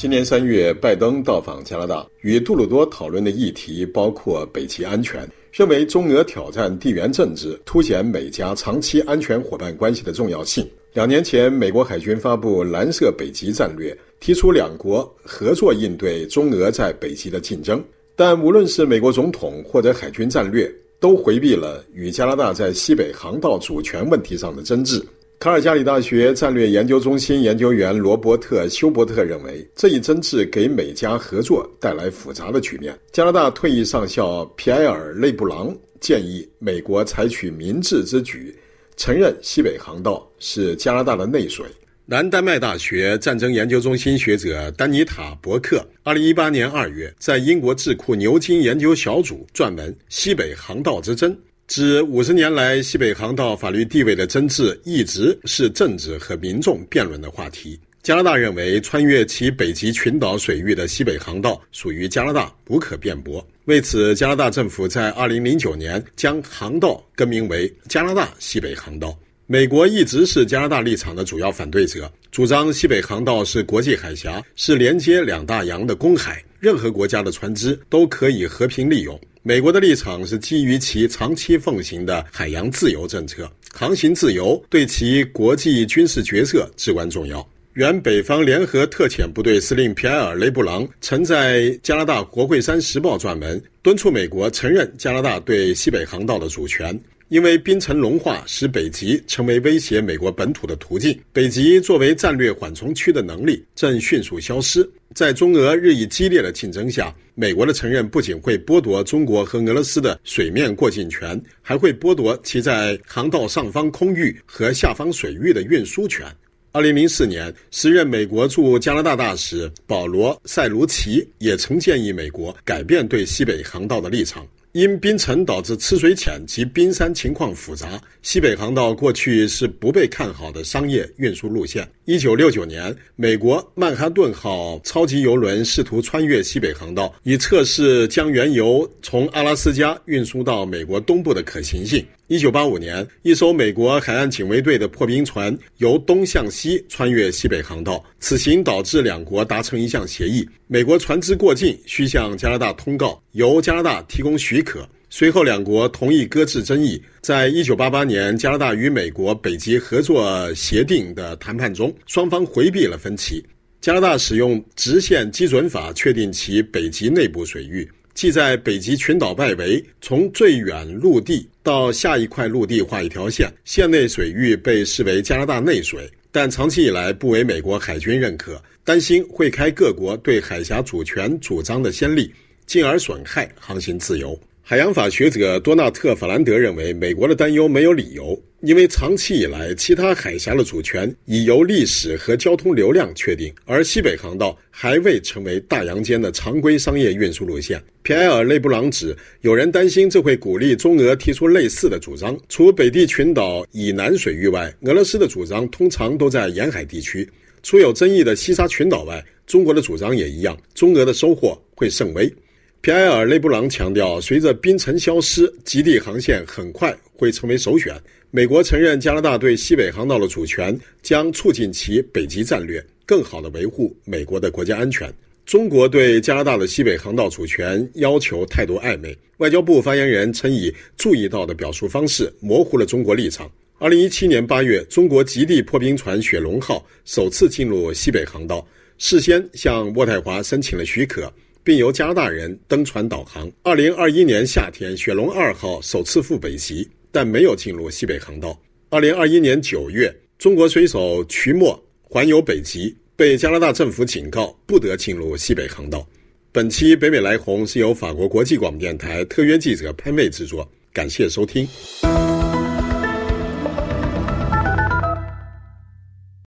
今年三月，拜登到访加拿大，与杜鲁多讨论的议题包括北极安全，认为中俄挑战地缘政治，凸显美加长期安全伙伴关系的重要性。两年前，美国海军发布蓝色北极战略，提出两国合作应对中俄在北极的竞争。但无论是美国总统或者海军战略，都回避了与加拿大在西北航道主权问题上的争执。卡尔加里大学战略研究中心研究员罗伯特·休伯特认为，这一争执给美加合作带来复杂的局面。加拿大退役上校皮埃尔·内布朗建议美国采取明智之举，承认西北航道是加拿大的内水。南丹麦大学战争研究中心学者丹尼塔·伯克，二零一八年二月在英国智库牛津研究小组撰文《西北航道之争》。指五十年来，西北航道法律地位的争执一直是政治和民众辩论的话题。加拿大认为，穿越其北极群岛水域的西北航道属于加拿大，无可辩驳。为此，加拿大政府在二零零九年将航道更名为加拿大西北航道。美国一直是加拿大立场的主要反对者，主张西北航道是国际海峡，是连接两大洋的公海，任何国家的船只都可以和平利用。美国的立场是基于其长期奉行的海洋自由政策，航行自由对其国际军事决策至关重要。原北方联合特遣部队司令皮埃尔·雷布朗曾在加拿大《国会山时报》撰文，敦促美国承认加拿大对西北航道的主权。因为冰层融化使北极成为威胁美国本土的途径，北极作为战略缓冲区的能力正迅速消失。在中俄日益激烈的竞争下，美国的承认不仅会剥夺中国和俄罗斯的水面过境权，还会剥夺其在航道上方空域和下方水域的运输权。二零零四年，时任美国驻加拿大大使保罗·塞卢奇也曾建议美国改变对西北航道的立场。因冰层导致吃水浅及冰山情况复杂，西北航道过去是不被看好的商业运输路线。一九六九年，美国曼哈顿号超级邮轮试图穿越西北航道，以测试将原油从阿拉斯加运输到美国东部的可行性。一九八五年，一艘美国海岸警卫队的破冰船由东向西穿越西北航道，此行导致两国达成一项协议：美国船只过境需向加拿大通告，由加拿大提供许可。随后，两国同意搁置争议。在一九八八年加拿大与美国北极合作协定的谈判中，双方回避了分歧。加拿大使用直线基准法确定其北极内部水域。即在北极群岛外围，从最远陆地到下一块陆地画一条线，线内水域被视为加拿大内水，但长期以来不为美国海军认可，担心会开各国对海峡主权主张的先例，进而损害航行自由。海洋法学者多纳特·法兰德认为，美国的担忧没有理由，因为长期以来，其他海峡的主权已由历史和交通流量确定，而西北航道还未成为大洋间的常规商业运输路线。皮埃尔·雷布朗指，有人担心这会鼓励中俄提出类似的主张。除北地群岛以南水域外，俄罗斯的主张通常都在沿海地区。除有争议的西沙群岛外，中国的主张也一样。中俄的收获会甚微。皮埃尔·雷布朗强调，随着冰层消失，极地航线很快会成为首选。美国承认加拿大对西北航道的主权，将促进其北极战略，更好地维护美国的国家安全。中国对加拿大的西北航道主权要求态度暧昧，外交部发言人称以“注意到”的表述方式模糊了中国立场。二零一七年八月，中国极地破冰船“雪龙号”首次进入西北航道，事先向渥太华申请了许可。并由加拿大人登船导航。二零二一年夏天，雪龙二号首次赴北极，但没有进入西北航道。二零二一年九月，中国水手瞿墨环游北极，被加拿大政府警告不得进入西北航道。本期北美来红是由法国国际广播电台特约记者潘卫制作，感谢收听。